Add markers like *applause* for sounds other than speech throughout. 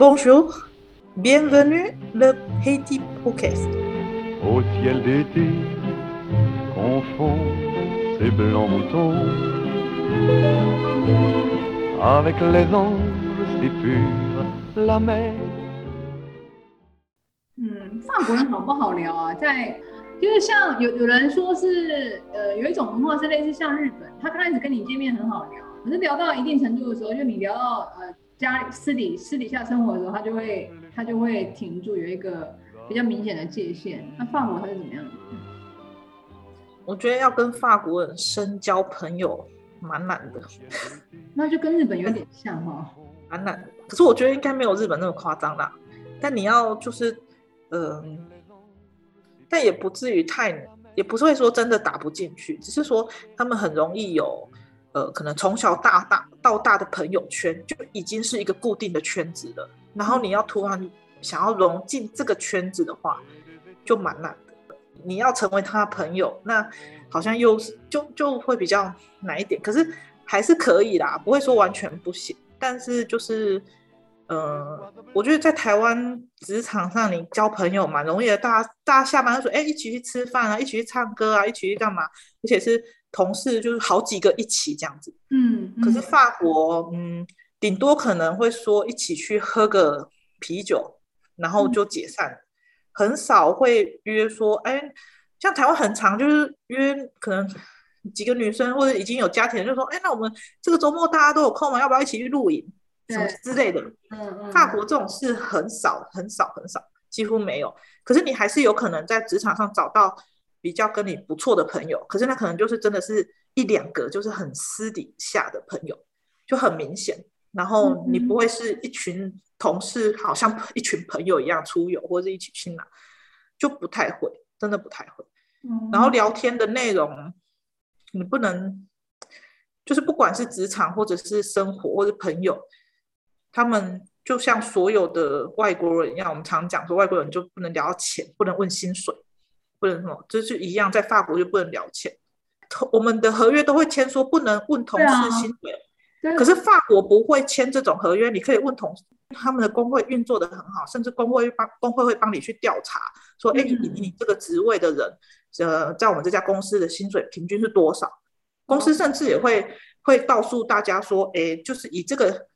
Bonjour, bienvenue le Haiti Podcast. Au ciel d'été, confond ces blancs moutons avec les anges si purs, la mer. 嗯，法国人好不好聊啊？在就是像有有人说是，呃，有一种文化是类似像日本，他刚开始跟你见面很好聊，可是聊到一定程度的时候，就你聊到呃家里私底私底下生活的时候，他就会他就会停住，有一个比较明显的界限。那法国他是怎么样的？我觉得要跟法国人深交朋友蛮难的，那就跟日本有点像哈，蛮难的。可是我觉得应该没有日本那么夸张啦。但你要就是。嗯、呃，但也不至于太，也不是会说真的打不进去，只是说他们很容易有，呃，可能从小大大到大的朋友圈就已经是一个固定的圈子了。然后你要突然想要融进这个圈子的话，就蛮难的。你要成为他的朋友，那好像又是就就会比较难一点。可是还是可以啦，不会说完全不行。但是就是。呃，我觉得在台湾职场上，你交朋友蛮容易的。大家大家下班就说，哎，一起去吃饭啊，一起去唱歌啊，一起去干嘛？而且是同事，就是好几个一起这样子。嗯。嗯，可是法国，嗯，顶多可能会说一起去喝个啤酒，然后就解散，嗯、很少会约说，哎，像台湾很常就是约可能几个女生或者已经有家庭，就说，哎，那我们这个周末大家都有空吗？要不要一起去露营？什么之类的，嗯嗯，法国这种事很少很少很少，几乎没有。可是你还是有可能在职场上找到比较跟你不错的朋友，可是那可能就是真的是一两个，就是很私底下的朋友，就很明显。然后你不会是一群同事，好像一群朋友一样出游或者一起去哪，就不太会，真的不太会。然后聊天的内容，你不能，就是不管是职场或者是生活或者朋友。他们就像所有的外国人一样，我们常讲说外国人就不能聊钱，不能问薪水，不能什么，就是一样，在法国就不能聊钱。我们的合约都会签说不能问同事薪水，啊、可是法国不会签这种合约。你可以问同事，他们的工会运作的很好，甚至工会帮工会会帮你去调查，说，哎、嗯，你你这个职位的人，呃，在我们这家公司的薪水平均是多少？公司甚至也会会告诉大家说，哎，就是以这个。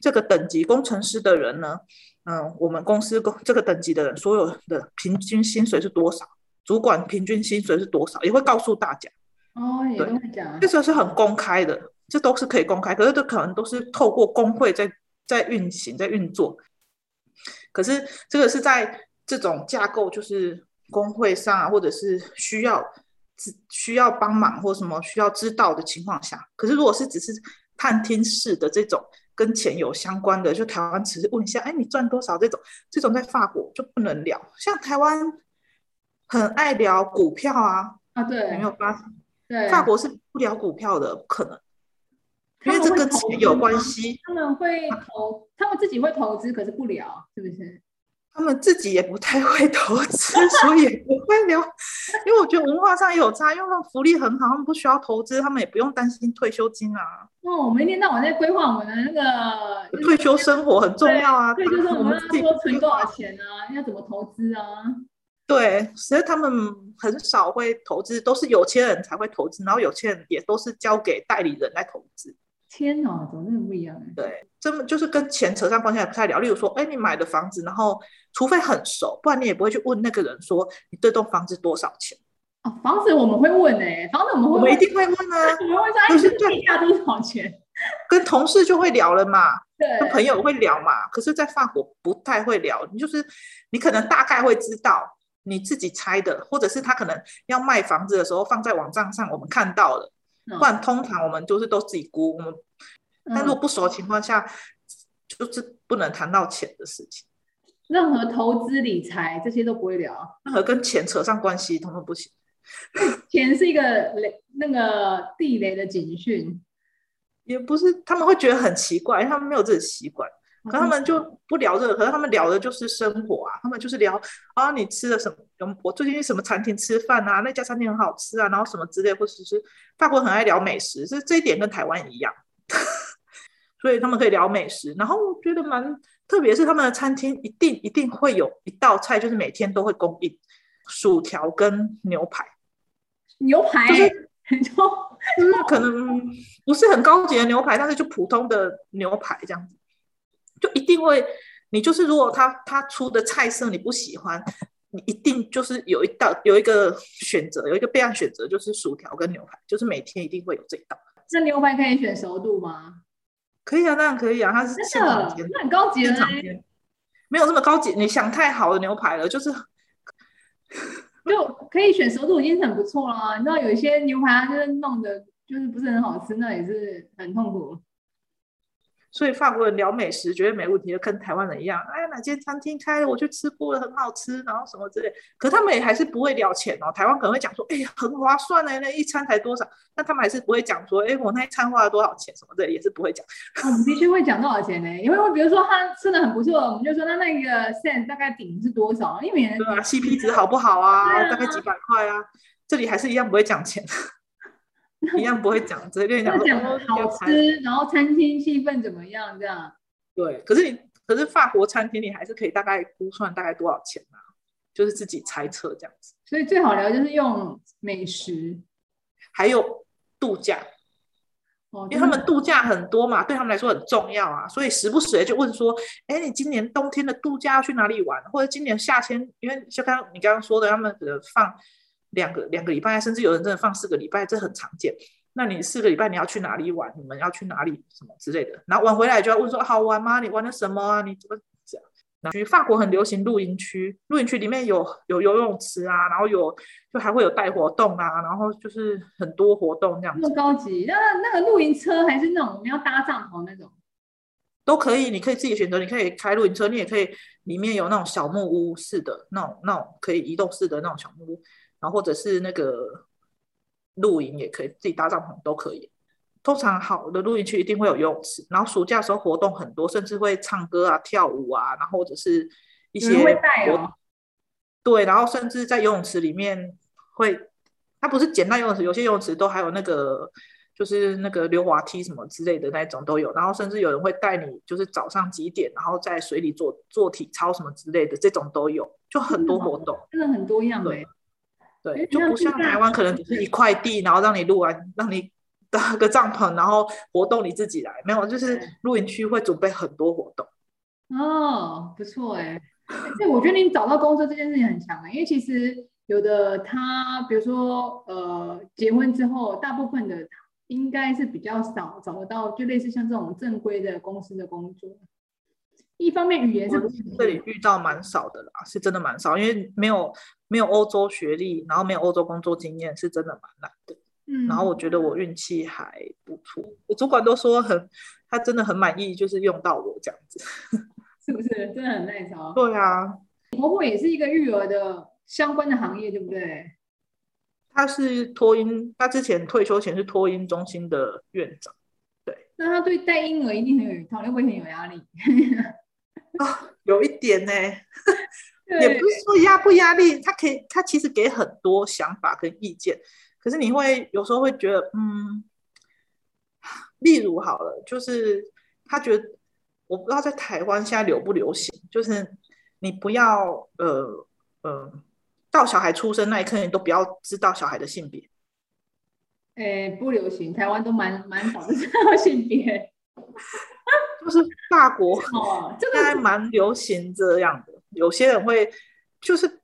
这个等级工程师的人呢，嗯，我们公司工这个等级的人，所有的平均薪水是多少？主管平均薪水是多少？也会告诉大家。哦，也会讲。这时候是很公开的，这都是可以公开，可是这可能都是透过工会在在运行、在运作。可是这个是在这种架构，就是工会上啊，或者是需要需要帮忙或什么需要知道的情况下。可是如果是只是探听式的这种。跟钱有相关的，就台湾只是问一下，哎，你赚多少？这种这种在法国就不能聊。像台湾很爱聊股票啊，啊，对，有没有发现？对，法国是不聊股票的，不可能，因为这跟钱有关系。他们会投，他们自己会投资，可是不聊，是不是？他们自己也不太会投资，所以也不会聊。*laughs* 因为我觉得文化上也有差，因为他们福利很好，他们不需要投资，他们也不用担心退休金啊。哦，我们一天到晚在规划我们的那个退休生活很重要啊。对，就是我们要说存多少钱啊，要怎么投资啊？对，所以他们很少会投资，都是有钱人才会投资，然后有钱人也都是交给代理人来投资。天哪，怎么那么不一样？对，这么就是跟钱扯上关系还不太聊。例如说，哎，你买的房子，然后除非很熟，不然你也不会去问那个人说你这栋房子多少钱。哦，房子我们会问哎，房子我们会问，我们一定会问啊。*laughs* 我们会说，哎，是地价多少钱？*laughs* 跟同事就会聊了嘛，对，跟朋友会聊嘛。可是，在法国不太会聊，你就是你可能大概会知道，你自己猜的，或者是他可能要卖房子的时候放在网站上，我们看到了。不然通常我们就是都自己估，我们但如果不熟的情况下，嗯、就是不能谈到钱的事情。任何投资理财这些都不会聊，任何跟钱扯上关系，通通不行。钱是一个雷，那个地雷的警讯。也不是，他们会觉得很奇怪，他们没有这个习惯。可他们就不聊这个，可是他们聊的就是生活啊，他们就是聊啊，你吃了什么？我最近去什么餐厅吃饭啊？那家餐厅很好吃啊，然后什么之类，或者是法国很爱聊美食，是这一点跟台湾一样，*laughs* 所以他们可以聊美食。然后我觉得蛮特别是他们的餐厅一定一定会有一道菜，就是每天都会供应薯条跟牛排。牛排 *laughs* 就是可能不是很高级的牛排，但是就普通的牛排这样子，就一定会。你就是如果他他出的菜色你不喜欢，你一定就是有一道有一个选择，有一个备案选择，就是薯条跟牛排，就是每天一定会有这一道。那牛排可以选熟度吗？可以啊，当然可以啊，它是现场煎，那很高级的。没有这么高级，你想太好的牛排了，就是就可以选熟度已经很不错了。你知道有一些牛排就是弄的，就是不是很好吃，那也是很痛苦。所以法国人聊美食绝对没问题，就跟台湾人一样。哎，哪间餐厅开了，我去吃过了，很好吃，然后什么之类。可他们也还是不会聊钱哦。台湾可能会讲说，哎呀，很划算呢，那一餐才多少？那他们还是不会讲说，哎，我那一餐花了多少钱什么的，也是不会讲。我们的确会讲多少钱呢？因为比如说他吃的很不错，我们就说那那个 set 大概顶是多少？因为对啊，CP 值好不好啊？啊大概几百块啊？这里还是一样不会讲钱。*laughs* 一样不会讲，直接跟你讲说好吃，然后餐厅气氛怎么样这样。对，可是你可是法国餐厅你还是可以大概估算大概多少钱啊？就是自己猜测这样子。所以最好聊就是用美食，还有度假，哦，因为他们度假很多嘛，对他们来说很重要啊，所以时不时的就问说，哎，你今年冬天的度假要去哪里玩？或者今年夏天，因为就刚刚你刚刚说的，他们的放。两个两个礼拜，甚至有人真的放四个礼拜，这很常见。那你四个礼拜你要去哪里玩？你们要去哪里？什么之类的？然后玩回来就要问说好玩吗？你玩了什么啊？你怎么这样？那去法国很流行露营区，露营区里面有有游泳池啊，然后有就还会有带活动啊，然后就是很多活动这样子。那么高级？那那个露营车还是那种我们要搭帐篷那种？都可以，你可以自己选择。你可以开露营车，你也可以里面有那种小木屋式的那种那种可以移动式的那种小木屋。然后或者是那个露营也可以，自己搭帐篷都可以。通常好的露营区一定会有游泳池，然后暑假的时候活动很多，甚至会唱歌啊、跳舞啊，然后或者是一些会带哦。对，然后甚至在游泳池里面会，它不是简单游泳池，有些游泳池都还有那个就是那个溜滑梯什么之类的那种都有。然后甚至有人会带你，就是早上几点，然后在水里做做体操什么之类的，这种都有，就很多活动，真的很多样的。对，就不像台湾，可能只是一块地，然后让你录完，让你 *laughs* 搭个帐篷，然后活动你自己来。没有，就是露营区会准备很多活动。哦，不错哎。*laughs* 对，我觉得你找到工作这件事情很强哎，因为其实有的他，比如说呃，结婚之后，大部分的应该是比较少找得到，就类似像这种正规的公司的工作。一方面语言是这里遇到蛮少的啦，是真的蛮少，因为没有没有欧洲学历，然后没有欧洲工作经验，是真的蛮难的。嗯，然后我觉得我运气还不错，我主管都说很，他真的很满意，就是用到我这样子，*laughs* 是不是？真的很耐操。对啊，婆婆也是一个育儿的相关的行业，对不对？他是托婴，他之前退休前是托婴中心的院长。对，那他对带婴儿一定很有一套，会不会很有压力？啊、哦，有一点呢，也不是说压不压力，他可以，他其实给很多想法跟意见，可是你会有时候会觉得，嗯，例如好了，就是他觉得，我不知道在台湾现在流不流行，就是你不要，呃呃，到小孩出生那一刻，你都不要知道小孩的性别。哎，不流行，台湾都蛮蛮少的知道性别。*laughs* 就是法国哦，这个还蛮流行这样的。有些人会，就是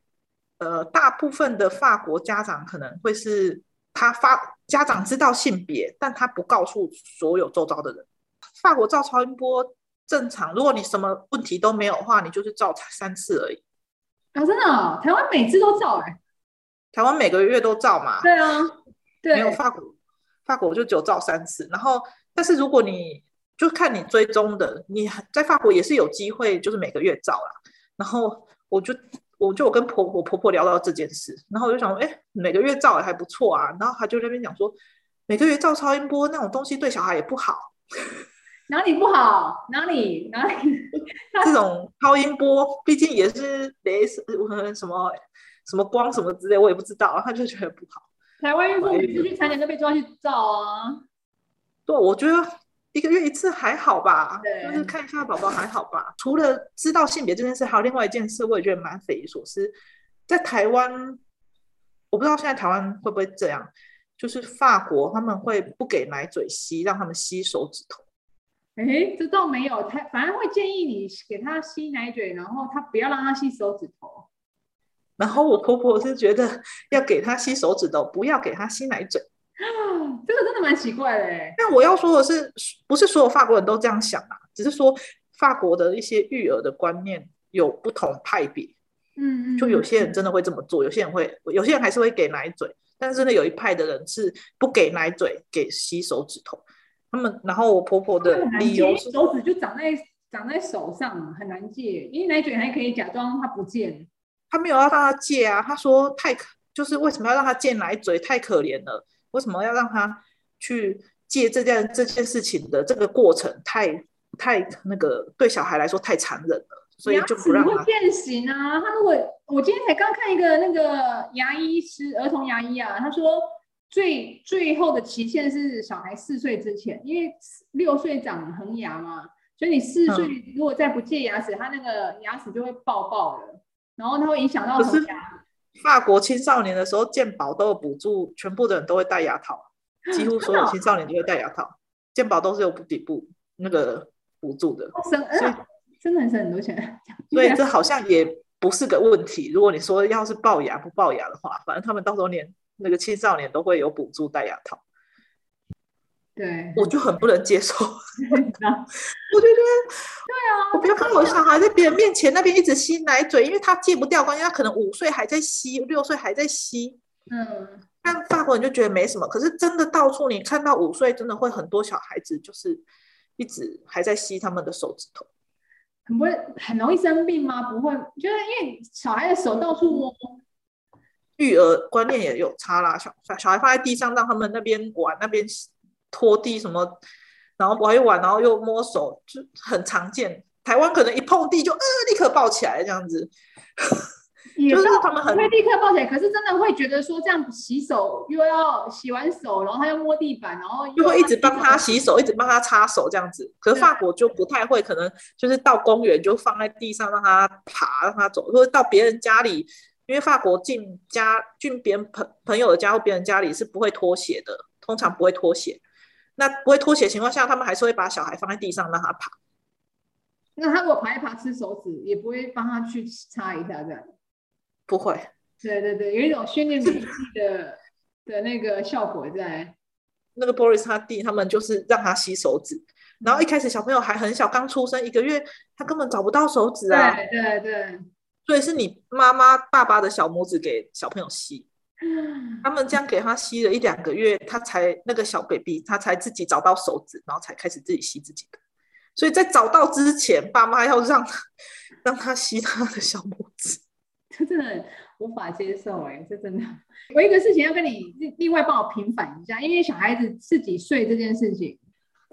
呃，大部分的法国家长可能会是他发家长知道性别，但他不告诉所有周遭的人。法国照超音波正常，如果你什么问题都没有的话，你就是照三次而已。啊，真的哦？台湾每次都照哎？台湾每个月都照嘛？对啊，对，没有法国，法国就只有照三次。然后，但是如果你就看你追踪的，你在法国也是有机会，就是每个月照啦。然后我就我就我跟婆婆婆婆聊到这件事，然后我就想说，哎，每个月照也还不错啊。然后她就在那边讲说，每个月照超音波那种东西对小孩也不好。哪里不好？哪里哪里？*laughs* 这种超音波毕竟也是雷什什么什么光什么之类，我也不知道。他就觉得不好。台湾孕妇去产检都被抓去照啊。对，我觉得。一个月一次还好吧，就是看一下宝宝还好吧。除了知道性别这件事，还有另外一件事，我也觉得蛮匪夷所思。在台湾，我不知道现在台湾会不会这样，就是法国他们会不给奶嘴吸，让他们吸手指头。哎，这倒没有，他反而会建议你给他吸奶嘴，然后他不要让他吸手指头。然后我婆婆是觉得要给他吸手指头，不要给他吸奶嘴。*laughs* 这个真的蛮奇怪的哎。但我要说的是，不是所有法国人都这样想啊，只是说法国的一些育儿的观念有不同派别。嗯嗯，就有些人真的会这么做，有些人会，有些人还是会给奶嘴，但是真的有一派的人是不给奶嘴，给吸手指头。他们，然后我婆婆的理由是，手指就长在长在手上，很难戒，因为奶嘴还可以假装它不见。他没有要让他戒啊，他说太可，就是为什么要让他戒奶嘴？太可怜了，为什么要让他去借这件这件事情的这个过程太太那个对小孩来说太残忍了，所以就不让他。会变形啊！他如果我今天才刚看一个那个牙医师，儿童牙医啊，他说。最最后的期限是小孩四岁之前，因为六岁长恒牙嘛，所以你四岁如果再不戒牙齿，他、嗯、那个牙齿就会爆爆了，然后它会影响到恒牙。法国青少年的时候健保都有补助，全部的人都会戴牙套，几乎所有青少年都会戴牙套，健保都是有补底部那个补助的，所以、真的很省很多钱。所以这好像也不是个问题。如果你说要是龅牙不龅牙的话，反正他们到时候连。那个青少年都会有补助戴牙套，对，我就很不能接受。*laughs* 我就觉得，对啊，我不要看我小孩在别人面前那边一直吸奶嘴，因为他戒不掉，关键他可能五岁还在吸，六岁还在吸。嗯，但法国人就觉得没什么，可是真的到处你看到五岁，真的会很多小孩子就是一直还在吸他们的手指头，很不会很容易生病吗？不会，就是因为小孩的手到处摸。育儿观念也有差啦，小小孩放在地上，让他们那边玩，那边拖地什么，然后玩一玩，然后又摸手，就很常见。台湾可能一碰地就呃立刻抱起来这样子，就是他们很会立刻抱起来，可是真的会觉得说这样洗手又要洗完手，然后他又摸地板，然后又就会一直帮他洗手，一直帮他擦手这样子。可是法国就不太会，可能就是到公园就放在地上让他爬，让他走，或者到别人家里。因为法国进家进别人朋朋友的家或别人家里是不会脱鞋的，通常不会脱鞋。那不会脱鞋的情况下，他们还是会把小孩放在地上让他爬。那他如果爬一爬吃手指，也不会帮他去擦一下这样？不会。对对对，有一种训练的的那个效果在。那个 Boris 他弟他们就是让他吸手指，然后一开始小朋友还很小，刚出生一个月，他根本找不到手指啊。对对对。所以是你妈妈、爸爸的小拇指给小朋友吸，他们这样给他吸了一两个月，他才那个小 baby，他才自己找到手指，然后才开始自己吸自己的。所以在找到之前，爸妈要让 *laughs* 让他吸他的小拇指，*laughs* 这真的无法接受哎、欸，这真的。我一个事情要跟你另外帮我平反一下，因为小孩子自己睡这件事情，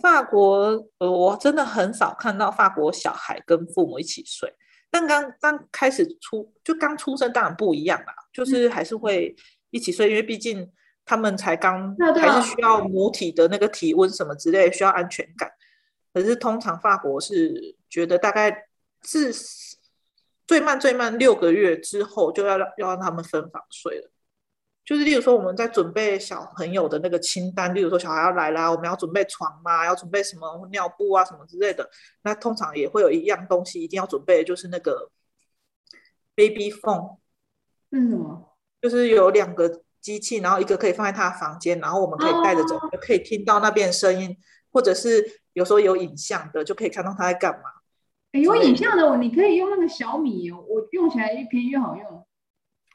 法国呃，我真的很少看到法国小孩跟父母一起睡。但刚刚开始出就刚出生，当然不一样啦，就是还是会一起睡，因为毕竟他们才刚还是需要母体的那个体温什么之类，需要安全感。可是通常法国是觉得大概至最慢最慢六个月之后就要要让他们分房睡了。就是，例如说，我们在准备小朋友的那个清单，例如说，小孩要来啦，我们要准备床嘛，要准备什么尿布啊，什么之类的。那通常也会有一样东西一定要准备，就是那个 baby phone。嗯，就是有两个机器，然后一个可以放在他的房间，然后我们可以带着走，就可以听到那边的声音，或者是有时候有影像的，就可以看到他在干嘛。有影像的，你可以用那个小米，我用起来越便宜越好用。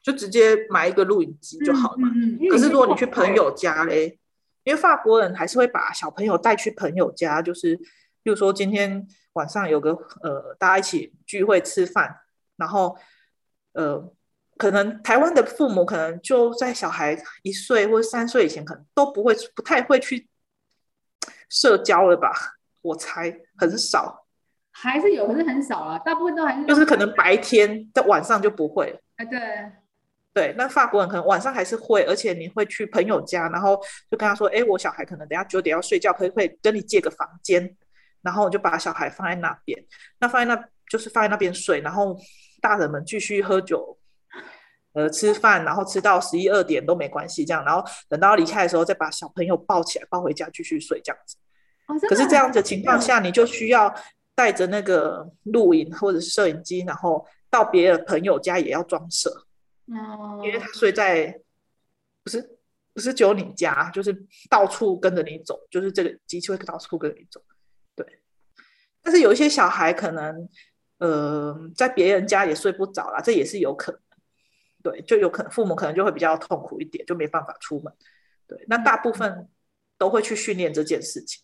就直接买一个录影机就好了嘛。嗯嗯、可是如果你去朋友家嘞，因为法国人还是会把小朋友带去朋友家，就是，比如说今天晚上有个呃，大家一起聚会吃饭，然后呃，可能台湾的父母可能就在小孩一岁或者三岁以前，可能都不会不太会去社交了吧？我猜很少，还是有，可是很少啊，大部分都还是就是可能白天在晚上就不会。哎，对。对，那法国人可能晚上还是会，而且你会去朋友家，然后就跟他说：“哎，我小孩可能等下九点要睡觉，可以可以跟你借个房间？”然后我就把小孩放在那边，那放在那就是放在那边睡，然后大人们继续喝酒，呃，吃饭，然后吃到十一二点都没关系，这样，然后等到离开的时候再把小朋友抱起来抱回家继续睡，这样子。哦、可是这样的情况下，你就需要带着那个录影或者是摄影机，然后到别的朋友家也要装设。哦，因为他睡在不是不是只有你家，就是到处跟着你走，就是这个机器会到处跟着你走，对。但是有一些小孩可能，呃，在别人家也睡不着啦，这也是有可能，对，就有可能父母可能就会比较痛苦一点，就没办法出门，对。那大部分都会去训练这件事情，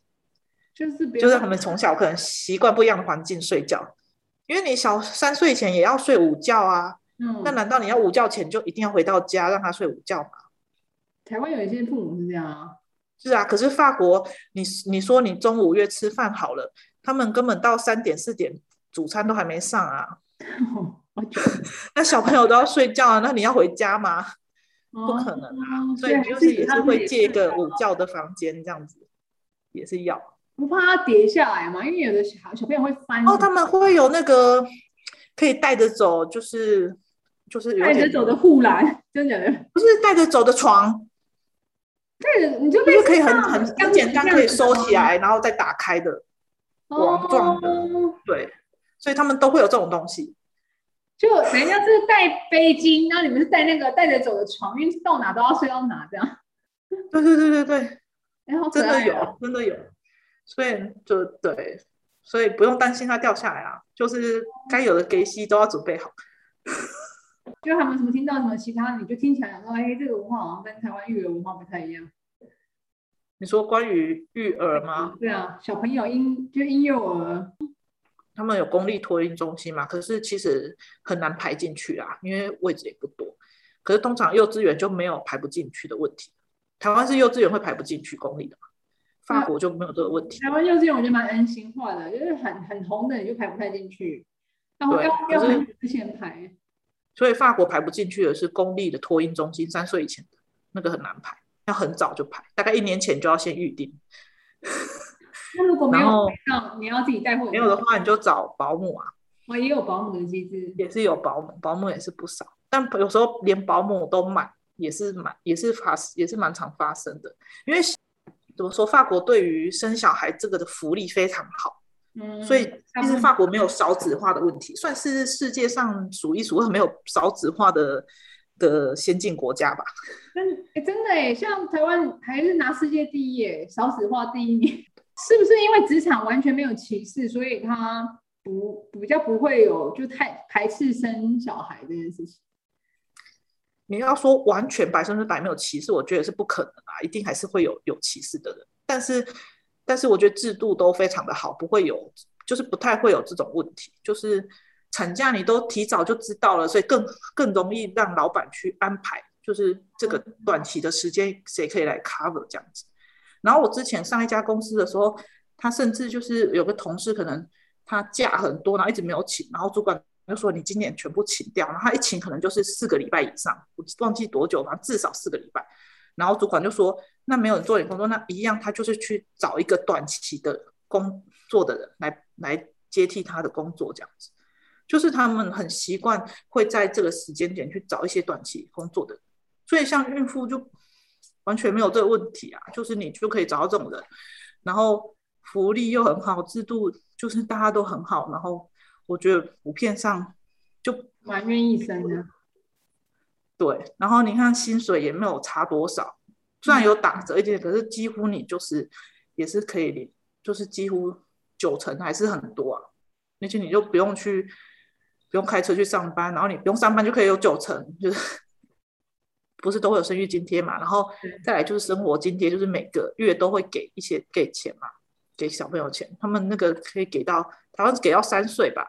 就是就是他们从小可能习惯不一样的环境睡觉，因为你小三岁前也要睡午觉啊。嗯，那难道你要午觉前就一定要回到家让他睡午觉吗？台湾有一些父母是这样啊。是啊，可是法国，你你说你中午约吃饭好了，他们根本到三点四点主餐都还没上啊。*laughs* *laughs* 那小朋友都要睡觉了，那你要回家吗？哦、不可能啊，所以就是也是会借一个午觉的房间这样子，也是要。不怕它跌下来嘛？因为有的小小朋友会翻。哦，他们会有那个可以带着走，就是。就是带着走的护栏，真的 *laughs* 不是带着走的床，对，你就就是可以很很很简单，可以收起来，然后再打开的网状的，哦，对，所以他们都会有这种东西。就人家是带背巾，然后你们是带那个带着走的床，因为到哪都要睡到哪这样。对对对对对，哎，好真的有，真的有，所以就对，所以不用担心它掉下来啊，就是该有的给息都要准备好。就他们什么听到什么其他，你就听起来说，哎，这个文化好像跟台湾育儿文化不太一样。你说关于育儿吗？对啊，小朋友婴就婴幼儿，他们有公立托婴中心嘛？可是其实很难排进去啊，因为位置也不多。可是通常幼稚园就没有排不进去的问题。台湾是幼稚园会排不进去公立的嘛？法国就没有这个问题。台湾幼稚园我觉得蛮人性化的，就是很很红的你就排不太进去，然后要要很之前排。所以法国排不进去的是公立的托婴中心，三岁以前的那个很难排，要很早就排，大概一年前就要先预定。那如果没有，你要自己带货。没有的话，你就找保姆啊。我也有保姆的机制，也是有保姆，保姆也是不少，但有时候连保姆都满，也是蛮也是发也是蛮常发生的。因为怎么说，法国对于生小孩这个的福利非常好。嗯、所以其实法国没有少子化的问题，算是世界上数一数二没有少子化的的先进国家吧。真哎，真的哎，像台湾还是拿世界第一哎，少子化第一名，是不是因为职场完全没有歧视，所以他不比较不会有就太排斥生小孩这件事情？你要说完全百分之百没有歧视，我觉得是不可能啊，一定还是会有有歧视的人，但是。但是我觉得制度都非常的好，不会有，就是不太会有这种问题。就是产假你都提早就知道了，所以更更容易让老板去安排，就是这个短期的时间谁可以来 cover 这样子。然后我之前上一家公司的时候，他甚至就是有个同事可能他假很多，然后一直没有请，然后主管就说你今年全部请掉，然后他一请可能就是四个礼拜以上，我忘记多久，反正至少四个礼拜。然后主管就说。那没有人做你工作，那一样，他就是去找一个短期的工作的人来来接替他的工作，这样子，就是他们很习惯会在这个时间点去找一些短期工作的，所以像孕妇就完全没有这个问题啊，就是你就可以找到这种人，然后福利又很好，制度就是大家都很好，然后我觉得普遍上就蛮愿意生的，对，然后你看薪水也没有差多少。虽然有打折一点，可是几乎你就是也是可以领，就是几乎九成还是很多啊。而且你就不用去不用开车去上班，然后你不用上班就可以有九成，就是不是都会有生育津贴嘛？然后再来就是生活津贴，就是每个月都会给一些给钱嘛，给小朋友钱。他们那个可以给到台湾是给到三岁吧？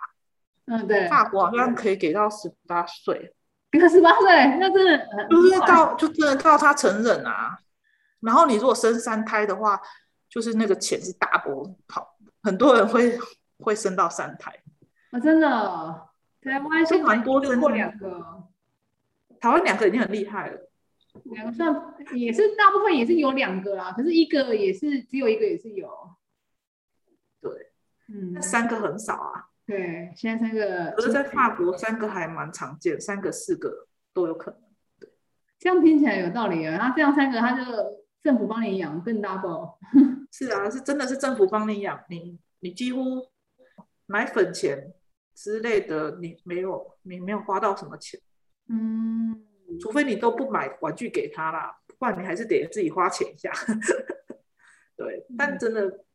嗯，对。法国好像可以给到十八岁。*laughs* 十八岁，那真的就是到就真的到他成人啊。然后你如果生三胎的话，就是那个钱是 double 跑，很多人会会生到三胎。啊，真的，台湾现在蛮多生过两个。台湾两个已经很厉害了，两个算也是大部分也是有两个啦，可是一个也是只有一个也是有。对，嗯，三个很少啊。对，现在三个，可是在法国三个还蛮常见，三个四个都有可能。对，这样听起来有道理啊。他这样三个，他就政府帮你养更 double。*laughs* *laughs* 是啊，是真的是政府帮你养你，你几乎奶粉钱之类的，你没有，你没有花到什么钱。嗯，除非你都不买玩具给他啦，不然你还是得自己花钱一下。*laughs* 对，但真的。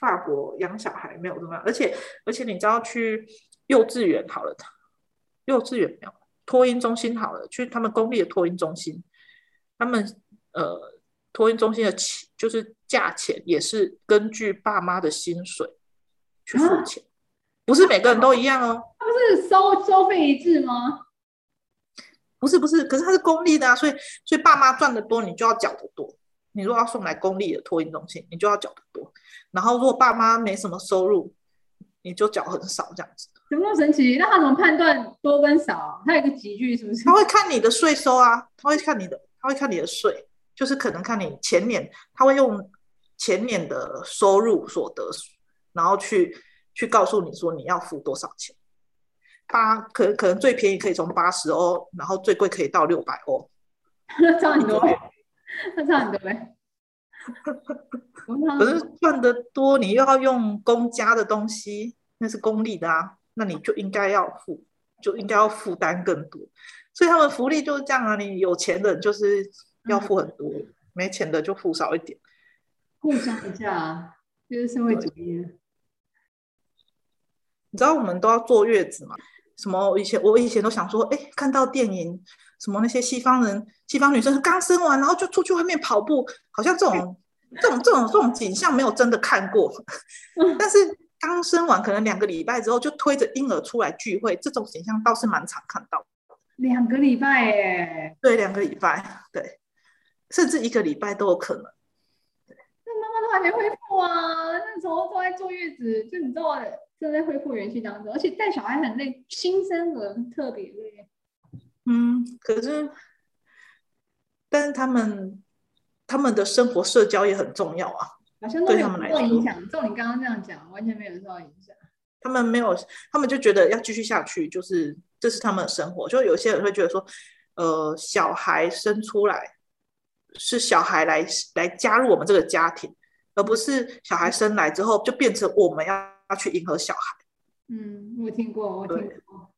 法国养小孩没有这么样，而且而且你知道去幼稚园好了，幼稚园没有托婴中心好了，去他们公立的托婴中心，他们呃托婴中心的钱就是价钱也是根据爸妈的薪水去付钱，啊、不是每个人都一样哦。他不是收收费一致吗？不是不是，可是它是公立的啊，所以所以爸妈赚的多，你就要缴的多。你如果要送来公立的托婴中心，你就要缴的多。然后如果爸妈没什么收入，你就缴很少这样子。怎么神奇？那他怎么判断多跟少？他有个集聚是不是？他会看你的税收啊，他会看你的，他会看你的税，就是可能看你前年，他会用前年的收入所得，然后去去告诉你说你要付多少钱。八可可能最便宜可以从八十欧，然后最贵可以到六百欧，*laughs* 差很多。那 *laughs* 差很多呗，可是赚得多，你又要用公家的东西，那是公立的啊，那你就应该要付，就应该要负担更多。所以他们福利就是这样啊，你有钱的就是要付很多，嗯、没钱的就付少一点，互相一下，就是社会主义。你知道我们都要坐月子吗？什么？以前我以前都想说，哎，看到电影。什么那些西方人、西方女生刚生完，然后就出去外面跑步，好像这种、*laughs* 这种、这种、这种景象没有真的看过。但是刚生完，可能两个礼拜之后就推着婴儿出来聚会，这种景象倒是蛮常看到。两个礼拜耶？对，两个礼拜，对，甚至一个礼拜都有可能。还没恢复啊，那时候都在坐月子，就你知道，正在恢复元气当中，而且带小孩很累，新生儿特别累。嗯，可是，但是他们他们的生活社交也很重要啊，好像都没有受影响。照你刚刚这样讲，完全没有受到影响。他们没有，他们就觉得要继续下去，就是这是他们的生活。就有些人会觉得说，呃，小孩生出来是小孩来来加入我们这个家庭，而不是小孩生来之后就变成我们要要去迎合小孩。嗯，我听过，我听过。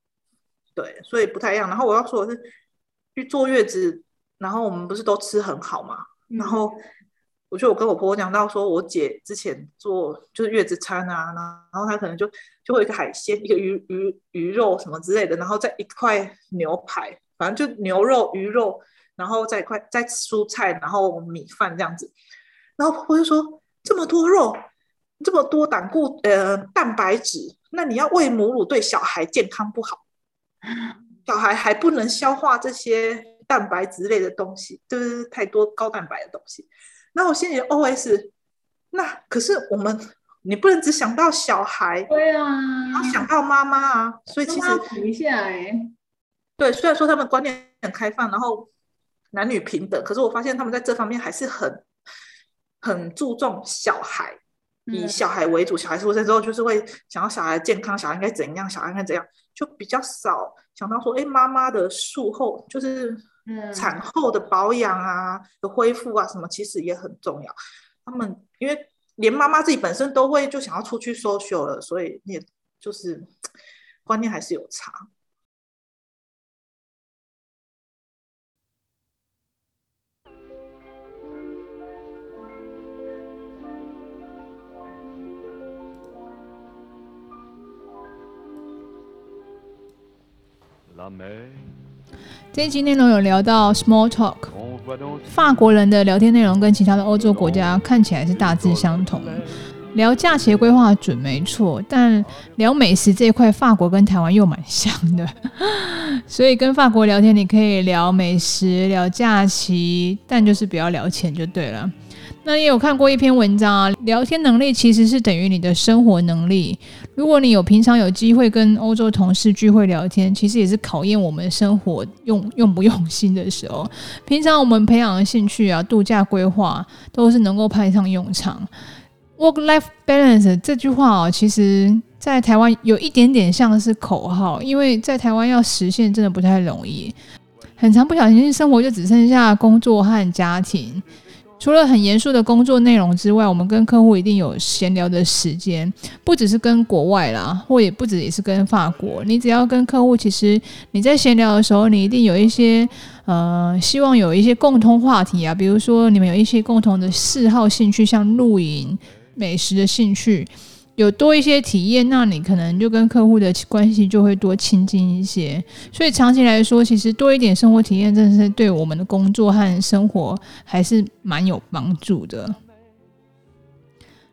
对，所以不太一样。然后我要说的是，去坐月子，然后我们不是都吃很好嘛？嗯、然后我觉得我跟我婆婆讲到说，我姐之前做就是月子餐啊，然后她可能就就会一个海鲜，一个鱼鱼鱼肉什么之类的，然后再一块牛排，反正就牛肉鱼肉，然后再一块再蔬菜，然后米饭这样子。然后婆婆就说：这么多肉，这么多胆固呃蛋白质，那你要喂母乳对小孩健康不好。*laughs* 小孩还不能消化这些蛋白质类的东西，就是太多高蛋白的东西。那我心里 OS，那可是我们，你不能只想到小孩，对啊，要想到妈妈啊。所以其实，停一下哎，对，虽然说他们观念很开放，然后男女平等，可是我发现他们在这方面还是很很注重小孩，以小孩为主。小孩出生之后，就是会想要小孩健康，小孩应该怎样，小孩应该怎样。就比较少想到说，哎，妈妈的术后就是产后的保养啊、嗯、的恢复啊什么，其实也很重要。他们因为连妈妈自己本身都会就想要出去 social 了，所以也就是 *tsk* 观念还是有差。这一集内容有聊到 small talk，法国人的聊天内容跟其他的欧洲国家看起来是大致相同。聊假期规划准没错，但聊美食这一块，法国跟台湾又蛮像的。*laughs* 所以跟法国聊天，你可以聊美食、聊假期，但就是不要聊钱就对了。那也有看过一篇文章啊，聊天能力其实是等于你的生活能力。如果你有平常有机会跟欧洲同事聚会聊天，其实也是考验我们生活用用不用心的时候。平常我们培养的兴趣啊、度假规划，都是能够派上用场。Work-life balance 这句话哦，其实在台湾有一点点像是口号，因为在台湾要实现真的不太容易。很常不小心，生活就只剩下工作和家庭。除了很严肃的工作内容之外，我们跟客户一定有闲聊的时间，不只是跟国外啦，或也不止也是跟法国。你只要跟客户，其实你在闲聊的时候，你一定有一些呃，希望有一些共通话题啊，比如说你们有一些共同的嗜好、兴趣，像露营、美食的兴趣。有多一些体验，那你可能就跟客户的关系就会多亲近一些。所以长期来说，其实多一点生活体验，真的是对我们的工作和生活还是蛮有帮助的。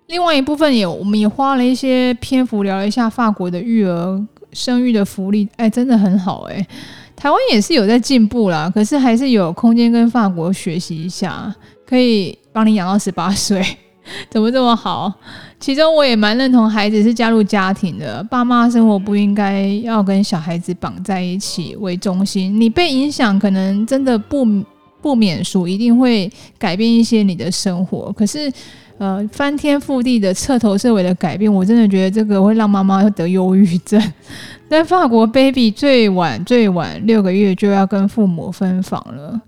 另外一部分也，我们也花了一些篇幅聊了一下法国的育儿生育的福利，哎，真的很好哎。台湾也是有在进步啦，可是还是有空间跟法国学习一下，可以帮你养到十八岁。*laughs* 怎么这么好？其中我也蛮认同，孩子是加入家庭的，爸妈生活不应该要跟小孩子绑在一起为中心。你被影响，可能真的不不免俗，一定会改变一些你的生活。可是，呃，翻天覆地的彻头彻尾的改变，我真的觉得这个会让妈妈得忧郁症。*laughs* 在法国，baby 最晚最晚六个月就要跟父母分房了，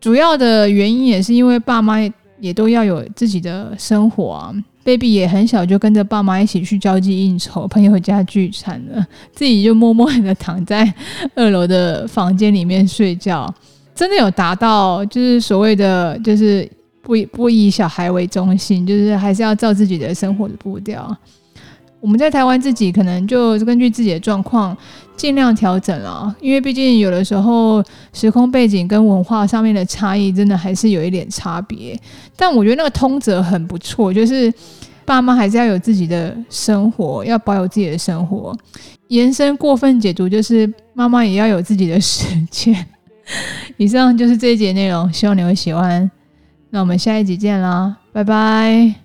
主要的原因也是因为爸妈。也都要有自己的生活啊，baby 也很小就跟着爸妈一起去交际应酬、朋友家聚餐了，*laughs* 自己就默默的躺在二楼的房间里面睡觉，真的有达到就是所谓的就是不不以小孩为中心，就是还是要照自己的生活的步调。我们在台湾自己可能就根据自己的状况尽量调整了，因为毕竟有的时候时空背景跟文化上面的差异真的还是有一点差别。但我觉得那个通则很不错，就是爸妈还是要有自己的生活，要保有自己的生活。延伸过分解读就是妈妈也要有自己的时间。以上就是这一节内容，希望你会喜欢。那我们下一集见啦，拜拜。